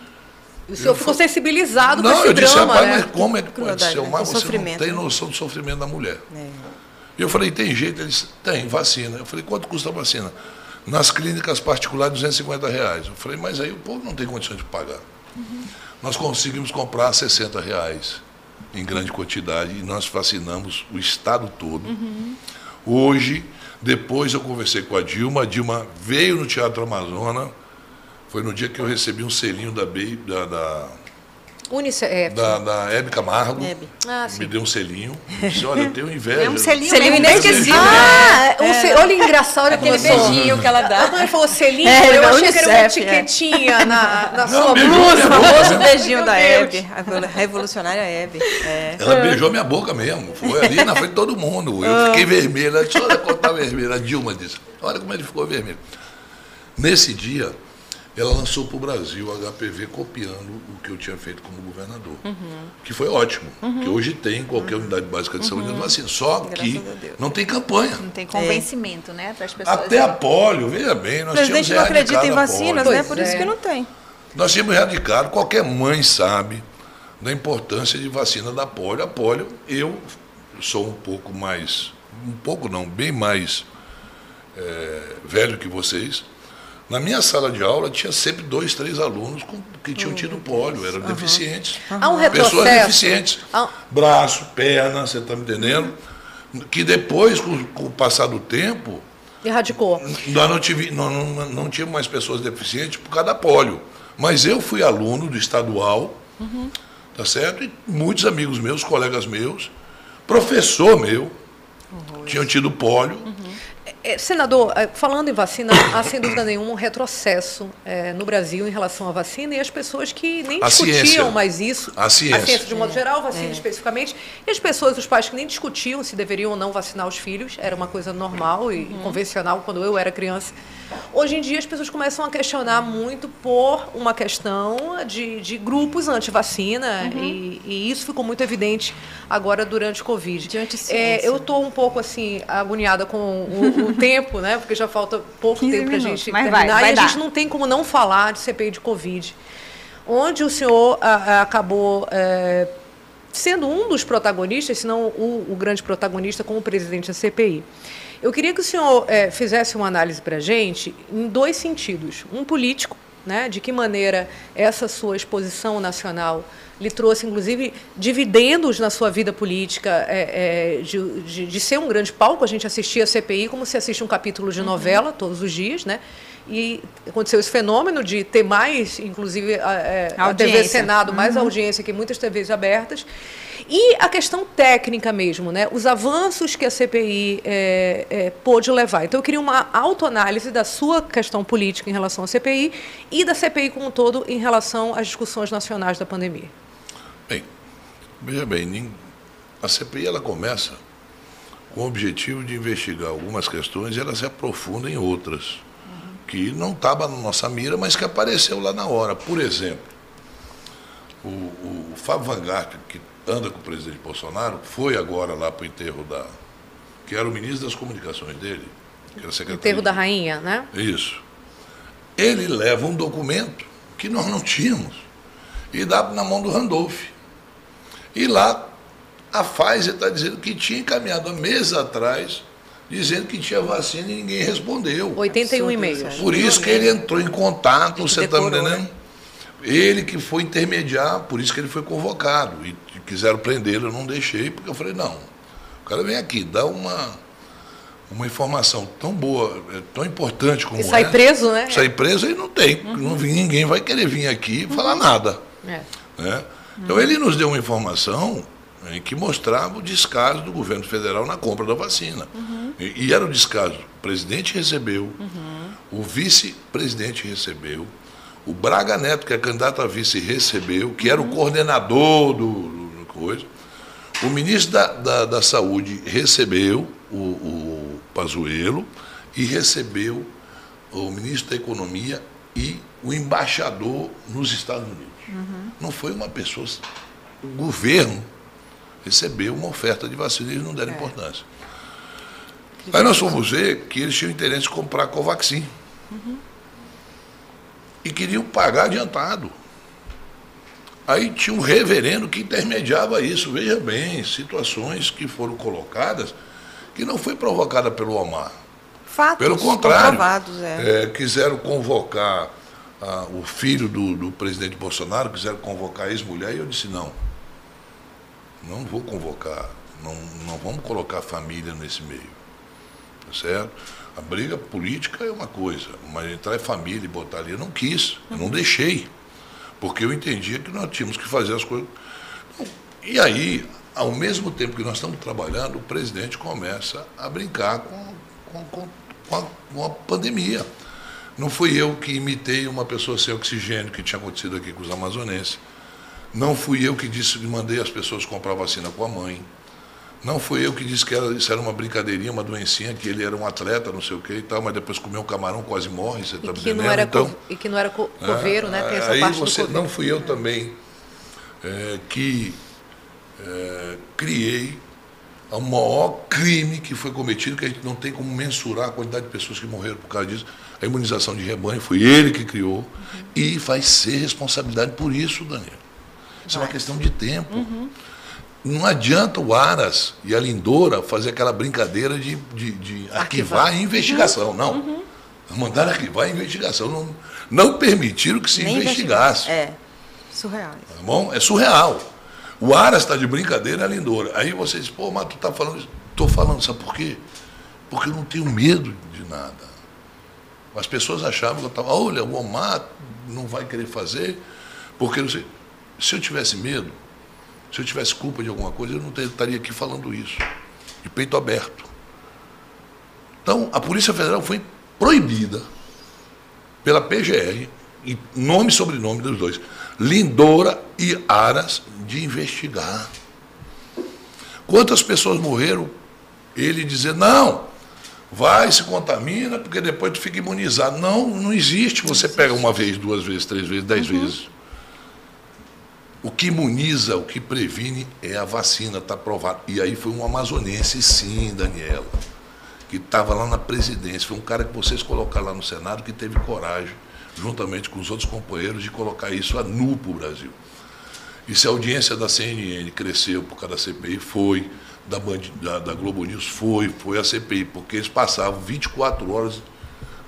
O senhor ficou sensibilizado não, com esse eu disse, rapaz, né? mas como é que pode ser? Né? Mas você não tem noção do sofrimento da mulher. É. E eu falei, tem jeito? Ele disse, tem, vacina. Eu falei, quanto custa a vacina? Nas clínicas particulares, 250 reais. Eu falei, mas aí o povo não tem condições de pagar. Uhum. Nós conseguimos comprar 60 reais em grande quantidade e nós vacinamos o estado todo. Uhum. Hoje, depois eu conversei com a Dilma, a Dilma veio no Teatro Amazônia, foi no dia que eu recebi um selinho da, da, da Unicef. É, da, da Hebe Camargo. Hebe. Ah, me deu um selinho. Disse, olha, eu tenho inveja. É um selinho, selinho inesquecível. Ah, né? um é. olha engraçado. Aquele beijinho que ela dá. A mãe falou selinho, é, eu achei Unicef, que era uma é. etiquetinha é. na, na Não, sua blusa. O famoso beijinho da Hebe. A revolucionária Hebe. É. Ela beijou minha boca mesmo. Foi ali na frente de todo mundo. Eu fiquei vermelha. Ela disse, olha como está vermelha. A Dilma disse, olha como ele ficou vermelho. Nesse dia ela lançou para o Brasil a HPV copiando o que eu tinha feito como governador. Uhum. Que foi ótimo. Uhum. Que hoje tem qualquer unidade básica de saúde uhum. vacina. Só Graças que não tem campanha. Não tem convencimento, é. né? Para as pessoas. Até a polio, veja bem, nós o presidente não acredita em vacinas, né? Por é. isso que não tem. Nós tínhamos erradicado, qualquer mãe sabe da importância de vacina da polio. A polio, eu sou um pouco mais um pouco não, bem mais é, velho que vocês. Na minha sala de aula tinha sempre dois, três alunos com, que tinham tido pólio, eram uhum. deficientes. Há um retrocesso. Pessoas deficientes. Braço, perna, você está me entendendo? Que depois, com, com o passar do tempo. Erradicou. Nós não, tive, não, não, não tínhamos mais pessoas deficientes por causa da pólio. Mas eu fui aluno do estadual, uhum. tá certo? E muitos amigos meus, colegas meus, professor meu, uhum. tinham tido pólio. Uhum. É, senador, é, falando em vacina, há sem dúvida nenhuma um retrocesso é, no Brasil em relação à vacina e as pessoas que nem a discutiam ciência. mais isso, a ciência. a ciência de modo geral, vacina é. especificamente, e as pessoas, os pais que nem discutiam se deveriam ou não vacinar os filhos, era uma coisa normal e uhum. convencional quando eu era criança. Hoje em dia as pessoas começam a questionar muito por uma questão de, de grupos anti-vacina uhum. e, e, isso ficou muito evidente agora durante o Covid. Diante é, eu estou um pouco assim agoniada com o, o tempo, né? Porque já falta pouco tempo para a gente Mas terminar vai, vai e a gente não tem como não falar de CPI de Covid, onde o senhor a, a, acabou é, sendo um dos protagonistas, se não o, o grande protagonista, como presidente da CPI. Eu queria que o senhor é, fizesse uma análise para a gente em dois sentidos. Um político, né, de que maneira essa sua exposição nacional lhe trouxe, inclusive, dividendos na sua vida política, é, é, de, de, de, ser um grande palco. A gente assistia a CPI como se assiste um capítulo de uhum. novela todos os dias, né? E aconteceu esse fenômeno de ter mais, inclusive, a, é, a TV Senado, mais uhum. audiência que muitas TVs abertas. E a questão técnica mesmo, né? os avanços que a CPI é, é, pôde levar. Então, eu queria uma autoanálise da sua questão política em relação à CPI e da CPI como um todo em relação às discussões nacionais da pandemia. Bem, veja bem, a CPI ela começa com o objetivo de investigar algumas questões e ela se aprofunda em outras, uhum. que não estava na nossa mira, mas que apareceu lá na hora. Por exemplo, o, o Fábio Van Garten, que anda com o presidente Bolsonaro, foi agora lá para o enterro da. que era o ministro das comunicações dele, que era secretário. Enterro da rainha, né? Isso. Ele leva um documento que nós não tínhamos e dá na mão do Randolph. E lá a Pfizer está dizendo que tinha encaminhado há meses atrás, dizendo que tinha vacina e ninguém respondeu. 81 e-mails. Por isso que ele entrou em contato, você está me entendendo? Né? Ele que foi intermediar, por isso que ele foi convocado. E quiseram prendê-lo, eu não deixei, porque eu falei, não, o cara vem aqui, dá uma, uma informação tão boa, é, tão importante como e sai é. preso, né? Sai preso e não tem. Uhum. Não, ninguém vai querer vir aqui e uhum. falar nada. É. Né? Então ele nos deu uma informação em que mostrava o descaso do governo federal na compra da vacina. Uhum. E, e, era o descaso. O presidente recebeu, uhum. o vice-presidente recebeu, o Braga Neto, que é candidato a vice, recebeu, que era o coordenador do, do coisa. O ministro da, da, da Saúde recebeu o, o Pazuello e recebeu o ministro da Economia e o embaixador nos Estados Unidos. Uhum. Não foi uma pessoa. O governo recebeu uma oferta de vacina e eles não deram é. importância. Aí nós fomos ver que eles tinham interesse em comprar a Covaxin. Uhum e queriam pagar adiantado. Aí tinha um reverendo que intermediava isso. Veja bem, situações que foram colocadas que não foi provocada pelo Omar. Fatos pelo contrário, é. É, quiseram convocar ah, o filho do, do, presidente Bolsonaro, quiseram convocar a ex-mulher, e eu disse, não, não vou convocar, não, não vamos colocar a família nesse meio. Tá certo? A briga política é uma coisa, mas entrar em família e botar ali, eu não quis, eu não deixei. Porque eu entendia que nós tínhamos que fazer as coisas. E aí, ao mesmo tempo que nós estamos trabalhando, o presidente começa a brincar com, com, com, com, a, com a pandemia. Não fui eu que imitei uma pessoa sem oxigênio que tinha acontecido aqui com os amazonenses. Não fui eu que disse que mandei as pessoas comprar vacina com a mãe. Não fui eu que disse que era, isso era uma brincadeirinha, uma doencinha, que ele era um atleta, não sei o que e tal, mas depois comeu um camarão, quase morre, você está entendendo? Não era então, e que não era coveiro, é, né? Tem essa aí parte você, Não fui eu também é, que é, criei o maior crime que foi cometido, que a gente não tem como mensurar a quantidade de pessoas que morreram por causa disso. A imunização de rebanho foi ele que criou uhum. e vai ser responsabilidade por isso, Daniel. Isso vai. é uma questão de tempo. Uhum. Não adianta o Aras e a Lindora fazer aquela brincadeira de, de, de arquivar. a investigação. Uhum. Não. Uhum. Mandaram arquivar a investigação. Não, não permitiram que se Nem investigasse. É. Surreal. Tá bom? É surreal. O Aras está de brincadeira, a Lindora. Aí você diz, pô, mas tu está falando isso. Estou falando, sabe por quê? Porque eu não tenho medo de nada. As pessoas achavam que eu estava, olha, o Omar não vai querer fazer, porque não sei. Se eu tivesse medo, se eu tivesse culpa de alguma coisa, eu não estaria aqui falando isso, de peito aberto. Então, a Polícia Federal foi proibida pela PGR, em nome e sobrenome dos dois, Lindora e Aras, de investigar. Quantas pessoas morreram? Ele dizer, não, vai, se contamina, porque depois tu fica imunizado. Não, não existe. Você pega uma vez, duas vezes, três vezes, dez uhum. vezes. O que imuniza, o que previne é a vacina, está provado. E aí foi um amazonense, sim, Daniela, que estava lá na presidência. Foi um cara que vocês colocaram lá no Senado que teve coragem, juntamente com os outros companheiros, de colocar isso a nu para o Brasil. E se a audiência da CNN cresceu por causa da CPI, foi, da, Band, da, da Globo News, foi, foi a CPI, porque eles passavam 24 horas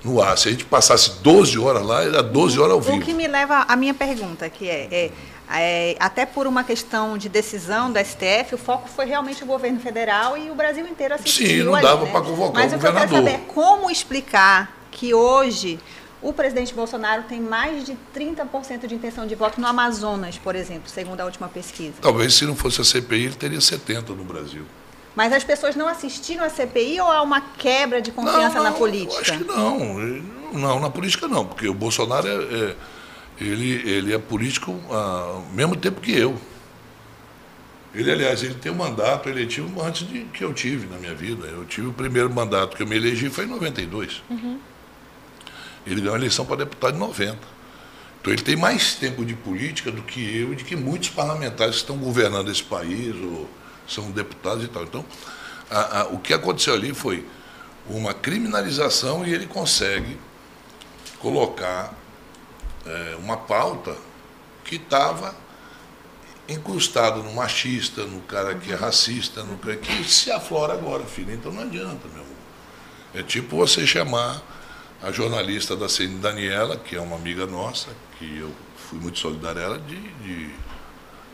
no ar. Se a gente passasse 12 horas lá, era 12 horas ao vivo. O que me leva à minha pergunta, que é, é é, até por uma questão de decisão do STF, o foco foi realmente o governo federal e o Brasil inteiro assistiu. Sim, não dava né? para convocar Mas o governador. Mas eu quero saber é como explicar que hoje o presidente Bolsonaro tem mais de 30% de intenção de voto no Amazonas, por exemplo, segundo a última pesquisa. Talvez se não fosse a CPI, ele teria 70% no Brasil. Mas as pessoas não assistiram à CPI ou há uma quebra de confiança não, não, na política? Acho que não. Não, na política não, porque o Bolsonaro é, é ele, ele é político ao mesmo tempo que eu. Ele, aliás, ele tem um mandato eletivo antes de que eu tive na minha vida. Eu tive o primeiro mandato que eu me elegi foi em 92. Uhum. Ele ganhou a eleição para deputado em 90. Então ele tem mais tempo de política do que eu e de que muitos parlamentares que estão governando esse país ou são deputados e tal. Então, a, a, o que aconteceu ali foi uma criminalização e ele consegue colocar é, uma pauta que estava incrustado no machista, no cara que é racista, no cara que se aflora agora, filho. Então não adianta, meu amor. É tipo você chamar a jornalista da CN Daniela, que é uma amiga nossa, que eu fui muito solidário a ela, de, de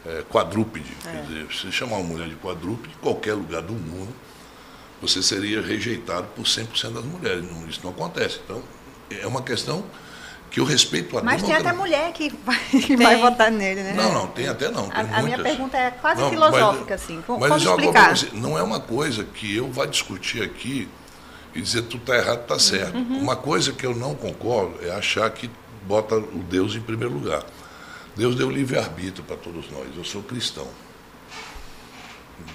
é, quadrúpede. É. Quer dizer, você chamar uma mulher de quadrúpede, em qualquer lugar do mundo, você seria rejeitado por 100% das mulheres. Não, isso não acontece. Então, é uma questão que eu respeito a Mas tem até mulher que vai, que vai votar nele, né? Não, não, tem até não. Tem a, a, minha pergunta é quase não, filosófica, mas, assim. Como, mas explicar? Você, não é uma coisa que eu vá discutir aqui e dizer tu está errado, está certo. Uhum. Uma coisa que eu não concordo é achar que bota o Deus em primeiro lugar. Deus deu livre-arbítrio para todos nós. Eu sou cristão.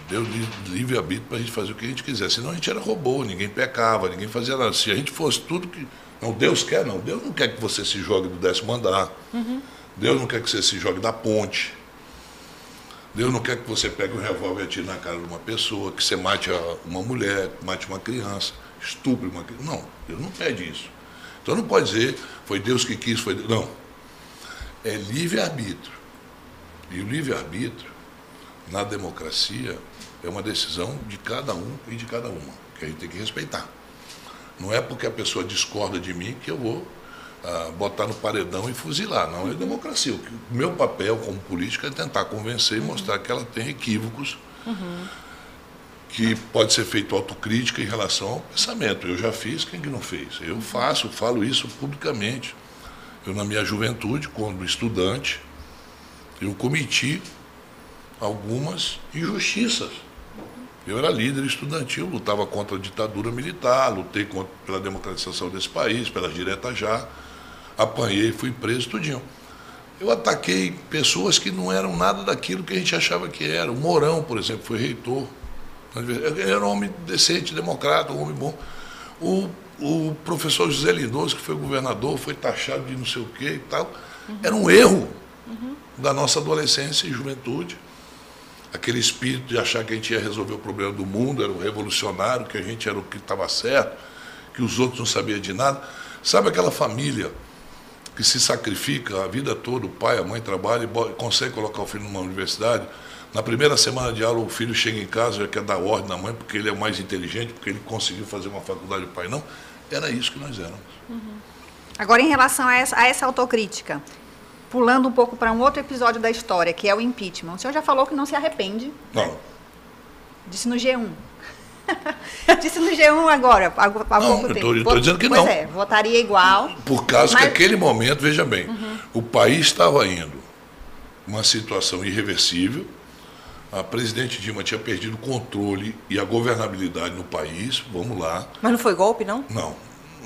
Deu livre-arbítrio para a gente fazer o que a gente quiser. Senão a gente era robô, ninguém pecava, ninguém fazia nada. Se a gente fosse tudo que não, Deus quer, não. Deus não quer que você se jogue do décimo andar. Uhum. Deus não quer que você se jogue da ponte. Deus não quer que você pegue um revólver e atire na cara de uma pessoa, que você mate uma mulher, mate uma criança, estupre uma criança. Não, Deus não pede isso. Então não pode dizer, foi Deus que quis, foi Deus. Não. É livre-arbítrio. E o livre-arbítrio, na democracia, é uma decisão de cada um e de cada uma, que a gente tem que respeitar. Não é porque a pessoa discorda de mim que eu vou ah, botar no paredão e fuzilar. Não, é democracia. O meu papel como político é tentar convencer e mostrar que ela tem equívocos. Uhum. Que pode ser feito autocrítica em relação ao pensamento. Eu já fiz, quem que não fez? Eu faço, falo isso publicamente. Eu, na minha juventude, quando estudante, eu cometi algumas injustiças eu era líder estudantil, lutava contra a ditadura militar, lutei contra, pela democratização desse país, pelas diretas já, apanhei, fui preso, tudinho. Eu ataquei pessoas que não eram nada daquilo que a gente achava que era. O Mourão, por exemplo, foi reitor. Ele era um homem decente, democrata, um homem bom. O, o professor José Lindoso, que foi governador, foi taxado de não sei o quê e tal. Era um erro uhum. da nossa adolescência e juventude aquele espírito de achar que a gente ia resolver o problema do mundo, era o revolucionário, que a gente era o que estava certo, que os outros não sabiam de nada. Sabe aquela família que se sacrifica a vida toda, o pai, a mãe trabalham e consegue colocar o filho numa universidade, Na primeira semana de aula, o filho chega em casa, já quer dar ordem na mãe, porque ele é mais inteligente, porque ele conseguiu fazer uma faculdade, o pai não. Era isso que nós éramos. Uhum. Agora, em relação a essa, a essa autocrítica, pulando um pouco para um outro episódio da história, que é o impeachment. O senhor já falou que não se arrepende. Não. Né? Disse no G1. Disse no G1 agora, há, há não, pouco tempo. Estou dizendo que pois não. Pois é, votaria igual. Por causa mas... que aquele momento, veja bem, uhum. o país estava indo uma situação irreversível, a presidente Dilma tinha perdido o controle e a governabilidade no país, vamos lá. Mas não foi golpe, não? Não,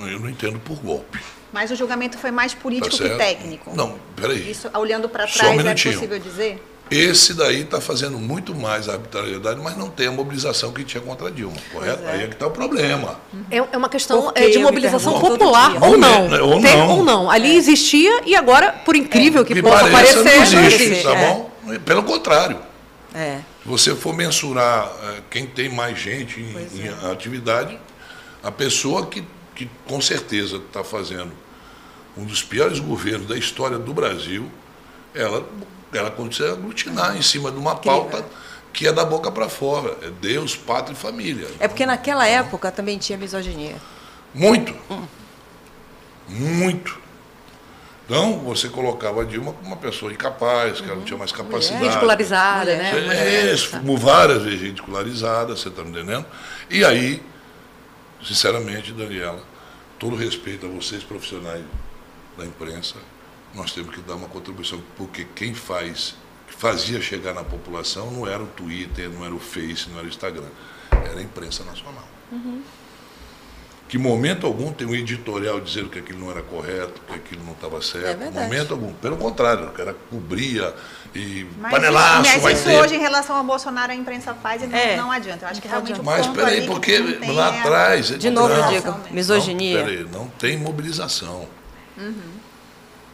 eu não entendo por golpe. Mas o julgamento foi mais político tá que técnico. Não, peraí. Isso, olhando para trás, um é possível dizer? Esse daí está fazendo muito mais arbitrariedade, mas não tem a mobilização que tinha contra a Dilma, correto? É. Aí é que está o problema. É, é uma questão é, de mobilização popular ou não. Ou não. Tem, ou não. Ali é. existia e agora, por incrível é. que Me possa parecer, não existe, não existe. tá bom? Pelo contrário. É. Se você for mensurar quem tem mais gente em, em atividade, a pessoa que, que com certeza está fazendo um dos piores governos da história do Brasil, ela, ela consegue aglutinar em cima de uma pauta que é da boca para fora. É Deus, pátria e família. É porque naquela época também tinha misoginia. Muito. Hum. Muito. Então, você colocava a Dilma como uma pessoa incapaz, que ela não tinha mais capacidade. Ridicularizada, né? É, várias vezes ridicularizada, você está me entendendo? E aí, sinceramente, Daniela, todo respeito a vocês, profissionais da imprensa, nós temos que dar uma contribuição, porque quem faz, fazia chegar na população não era o Twitter, não era o Face, não era o Instagram, era a imprensa nacional. Uhum. Que momento algum tem um editorial dizendo que aquilo não era correto, que aquilo não estava certo. É momento algum. Pelo contrário, o cara cobria e mas panelaço. Isso, mas isso hoje, em relação ao Bolsonaro, a imprensa faz e não, é. não adianta. Eu acho que realmente o Mas peraí, porque lá atrás. De novo, não, digo, misoginia. Não, peraí, não tem mobilização. Uhum.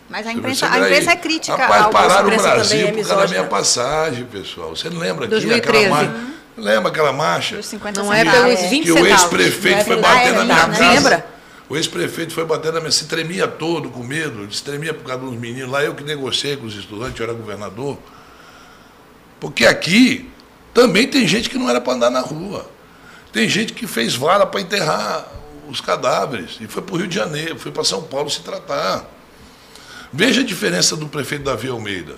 Mas a imprensa, a imprensa é crítica. Rapaz, ao pararam o Brasil é por causa da minha passagem, pessoal. Você não lembra aqui 2013. aquela marcha? Uhum. Lembra aquela marcha? Não é pelos 20 Que o ex-prefeito é foi bater na minha casa. Lembra? O ex-prefeito foi bater na minha... Se tremia todo com medo. Se tremia por causa dos meninos. Lá eu que negociei com os estudantes, eu era governador. Porque aqui também tem gente que não era para andar na rua. Tem gente que fez vara para enterrar os cadáveres. E foi para o Rio de Janeiro, foi para São Paulo se tratar. Veja a diferença do prefeito Davi Almeida.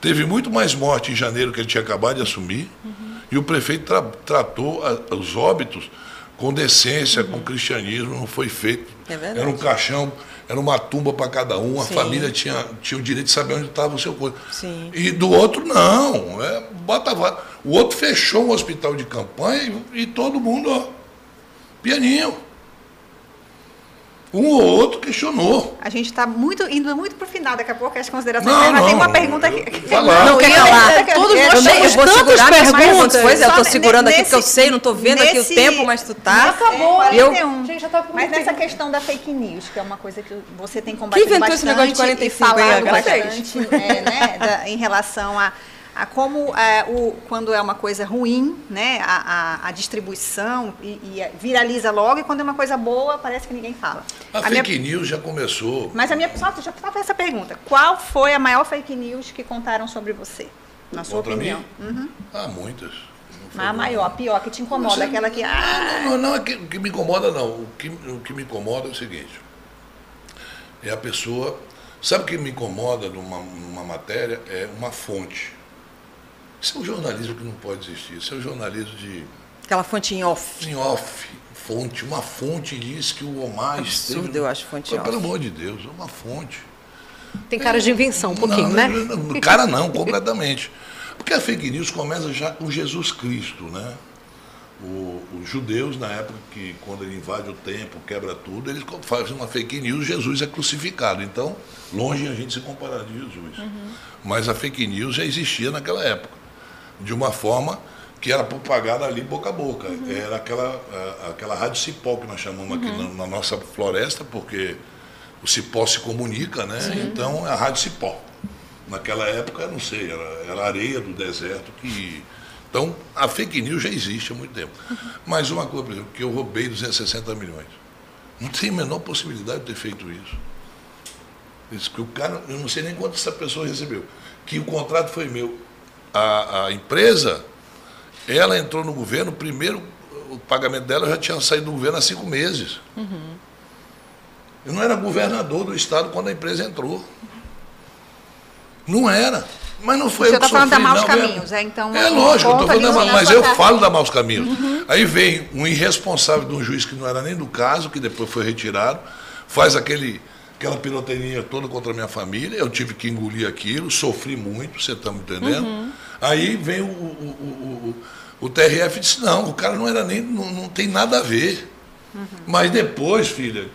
Teve muito mais morte em janeiro, que ele tinha acabado de assumir, uhum. E o prefeito tra tratou a, os óbitos com decência, uhum. com cristianismo, não foi feito. É era um caixão, era uma tumba para cada um, a Sim. família tinha, tinha o direito de saber onde estava o seu corpo. Sim. E do outro, não. É, bota, o outro fechou um hospital de campanha e, e todo mundo, ó, pianinho um ou outro questionou. A gente está muito, indo muito para o final, daqui a pouco as considerações. Não, mas tem uma pergunta aqui. Falar. Não, queria falar. Todos nós temos segurar perguntas. Pois é, eu estou segurando nesse, aqui, porque eu sei, não estou vendo nesse, aqui o tempo, mas tu tá. acabou. É, eu, gente, já tá mas nessa questão da fake news, que é uma coisa que você tem combatido bastante. Esse negócio de 45 e falado bastante é, né, da, em relação a a como é, o, quando é uma coisa ruim, né, a, a, a distribuição e, e, viraliza logo, e quando é uma coisa boa, parece que ninguém fala. A, a fake minha, news já começou. Mas a minha só, já só essa pergunta: qual foi a maior fake news que contaram sobre você, na sua Contra opinião? Uhum. Ah, muitas. Mas a maior, a pior, que te incomoda, é, aquela que. Ah... Não, não, não é que, que me incomoda, não. O que, o que me incomoda é o seguinte: é a pessoa. Sabe o que me incomoda numa, numa matéria? É uma fonte. Isso é um jornalismo que não pode existir. Isso é um jornalismo de. Aquela fonte em off. Em off. Fonte. Uma fonte diz que o Omar Absurdo, esteve... eu acho, fonte Pô, off. Pelo amor de Deus, é uma fonte. Tem cara de invenção um pouquinho, não, né? Não, cara não, completamente. Porque a fake news começa já com Jesus Cristo, né? O, os judeus, na época que quando ele invade o templo, quebra tudo, eles fazem uma fake news, Jesus é crucificado. Então, longe a gente se comparar de Jesus. Uhum. Mas a fake news já existia naquela época de uma forma que era propagada ali boca a boca. Uhum. Era aquela, aquela rádio cipó que nós chamamos uhum. aqui na, na, nossa floresta, porque o cipó se comunica, né? Sim. Então é a rádio cipó. Naquela época, não sei, era, era areia do deserto que. Então, a fake news já existe há muito tempo. Uhum. Mas uma coisa, por exemplo, que eu roubei 260 milhões. Não tem a menor possibilidade de ter feito isso. Isso que o cara, eu não sei nem quanto essa pessoa recebeu. Que o contrato foi meu. A, a empresa, ela entrou no governo, primeiro o pagamento dela já tinha saído do governo há cinco meses. Uhum. Eu não era governador do estado quando a empresa entrou. Não era. Mas não foi Você está falando da Maus não, Caminhos, é, então. É lógico, eu falando da, mas eu falo da Maus Caminhos. Uhum. Aí vem um irresponsável de um juiz que não era nem do caso, que depois foi retirado, faz aquele, aquela pirotecnia toda contra a minha família, eu tive que engolir aquilo, sofri muito, você está me entendendo? Uhum. Aí vem o, o, o, o, o TRF e disse, não, o cara não era nem, não, não tem nada a ver. Uhum. Mas depois, filha,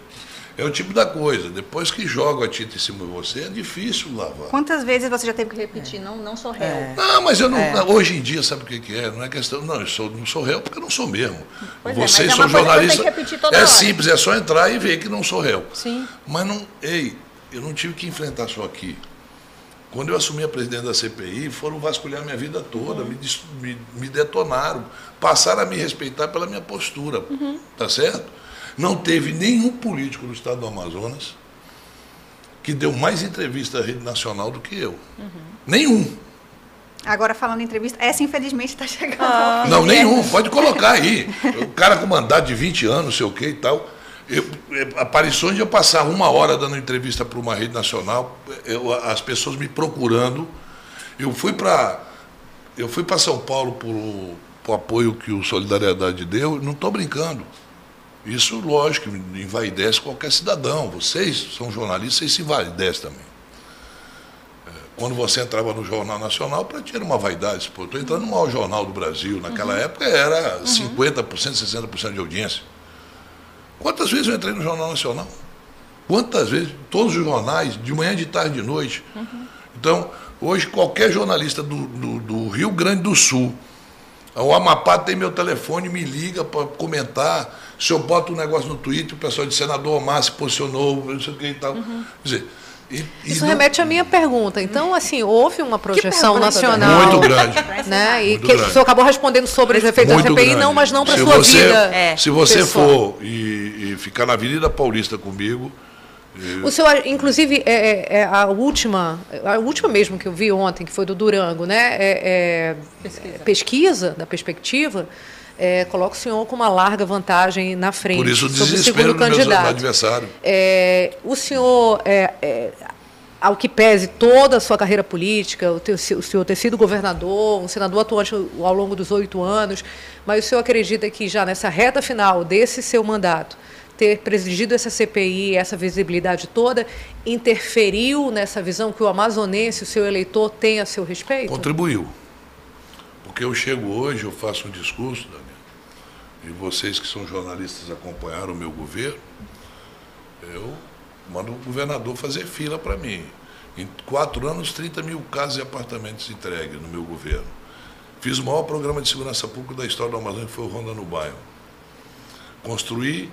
é o tipo da coisa. Depois que joga a tinta em cima de você, é difícil lavar. Quantas vezes você já teve que repetir? É. Não, não sou réu. É. Não, mas eu não. É. Hoje em dia, sabe o que, que é? Não é questão. Não, eu sou, não sou réu porque eu não sou mesmo. Pois é, Vocês é, são jornalistas. É hora. simples, é só entrar e ver que não sou réu. Sim. Mas não. Ei, eu não tive que enfrentar só aqui. Quando eu assumi a presidente da CPI, foram vasculhar minha vida toda, uhum. me, me, me, detonaram, passaram a me respeitar pela minha postura. Uhum. Tá certo? Não teve nenhum político do estado do Amazonas que deu mais entrevista à rede nacional do que eu. Uhum. Nenhum. Agora, falando em entrevista, essa infelizmente está chegando. Ah. Não, nenhum. Pode colocar aí. O cara com mandato de 20 anos, não sei o quê e tal. Eu, aparições de eu passar uma hora dando entrevista para uma rede nacional, eu, as pessoas me procurando. Eu fui para eu fui para São Paulo por, por apoio que o Solidariedade deu, não estou brincando. Isso, lógico, envaidece qualquer cidadão. Vocês são jornalistas, vocês se envaidecem também. É, quando você entrava no Jornal Nacional, para ti era uma vaidade. Estou entrando no maior jornal do Brasil. Naquela uhum. época era uhum. 50%, 60% de audiência. Quantas vezes eu entrei no Jornal Nacional? Quantas vezes? Todos os jornais, de manhã, de tarde, de noite. Uhum. Então, hoje, qualquer jornalista do, do, do Rio Grande do Sul, o Amapá tem meu telefone, me liga para comentar se eu boto um negócio no Twitter, o pessoal de senador Omar se posicionou, não sei o que e tal. Uhum. Quer dizer, e, Isso não... remete à minha pergunta. Então, assim, houve uma projeção nacional. Muito grande. Né? E que grande. o senhor acabou respondendo sobre os efeitos da CPI, grande. não, mas não para a sua você, vida. É, se você pessoal. for e, e, ficar na Avenida Paulista comigo. Eu... O senhor, inclusive, é, é, é, a última, a última mesmo que eu vi ontem, que foi do Durango, né? É, é pesquisa. pesquisa da perspectiva é, coloca o senhor com uma larga vantagem na frente. Por isso o desespero o do candidato. adversário. É, o senhor, é, é, ao que pese toda a sua carreira política, o, teu, o senhor ter sido governador, um senador atuante ao longo dos oito anos, mas o senhor acredita que já nessa reta final desse seu mandato, ter presidido essa CPI, essa visibilidade toda, interferiu nessa visão que o amazonense, o seu eleitor, tem a seu respeito? Contribuiu. Porque eu chego hoje, eu faço um discurso, Daniel, e vocês que são jornalistas acompanharam o meu governo, eu mando o governador fazer fila para mim. Em quatro anos, 30 mil casas e apartamentos entregues no meu governo. Fiz o maior programa de segurança pública da história do Amazonas, que foi o Ronda no Bairro. Construí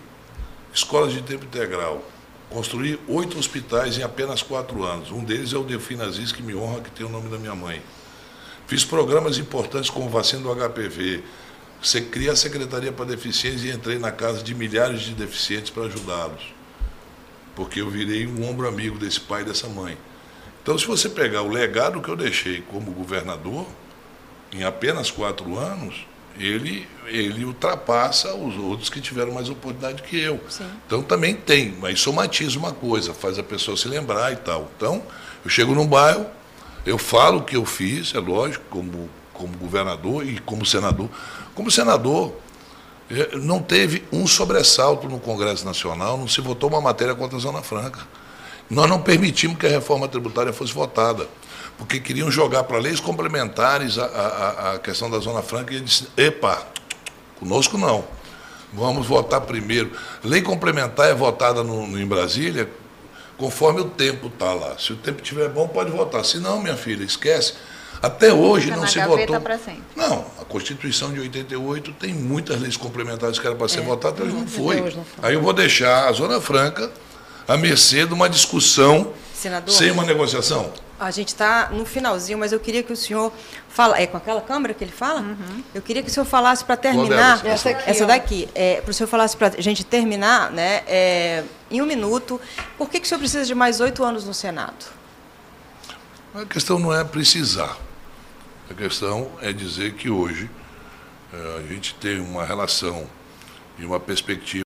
escolas de tempo integral. Construí oito hospitais em apenas quatro anos. Um deles é o Delfim Aziz, que me honra, que tem o nome da minha mãe. Fiz programas importantes como vacina do HPV. Você cria a Secretaria para Deficiência e entrei na casa de milhares de deficientes para ajudá-los. Porque eu virei um ombro amigo desse pai e dessa mãe. Então, se você pegar o legado que eu deixei como governador, em apenas quatro anos, ele, ele ultrapassa os outros que tiveram mais oportunidade que eu. Sim. Então também tem, mas somatiza uma coisa, faz a pessoa se lembrar e tal. Então, eu chego num bairro, eu falo o que eu fiz, é lógico, como, como governador e como senador. Como senador, é, não teve um sobressalto no Congresso Nacional, não se votou uma matéria contra a Zona Franca. Nós não permitimos que a reforma tributária fosse votada, porque queriam jogar para leis complementares a, a, a, questão da Zona Franca e eles disse, epa, conosco não. Vamos votar primeiro. Lei complementar é votada no, no em Brasília conforme o tempo está lá. Se o tempo estiver bom, pode votar. Se não, minha filha, esquece. Até hoje não se votou. Não, a Constituição de 88 tem muitas leis complementares que eram para ser é. votadas, mas não foi. não foi. Aí eu vou deixar a Zona Franca à mercê de uma discussão Senador, sem uma negociação. A gente está no finalzinho, mas eu queria que o senhor fala. É com aquela câmera que ele fala? Uhum. Eu queria que o senhor falasse para terminar. Essa, aqui, essa daqui. É, para o senhor falasse para a gente terminar, né? É, em um minuto. Por que, que o senhor precisa de mais oito anos no Senado? A questão não é precisar. A questão é dizer que hoje eh, a gente tem uma relação e uma perspectiva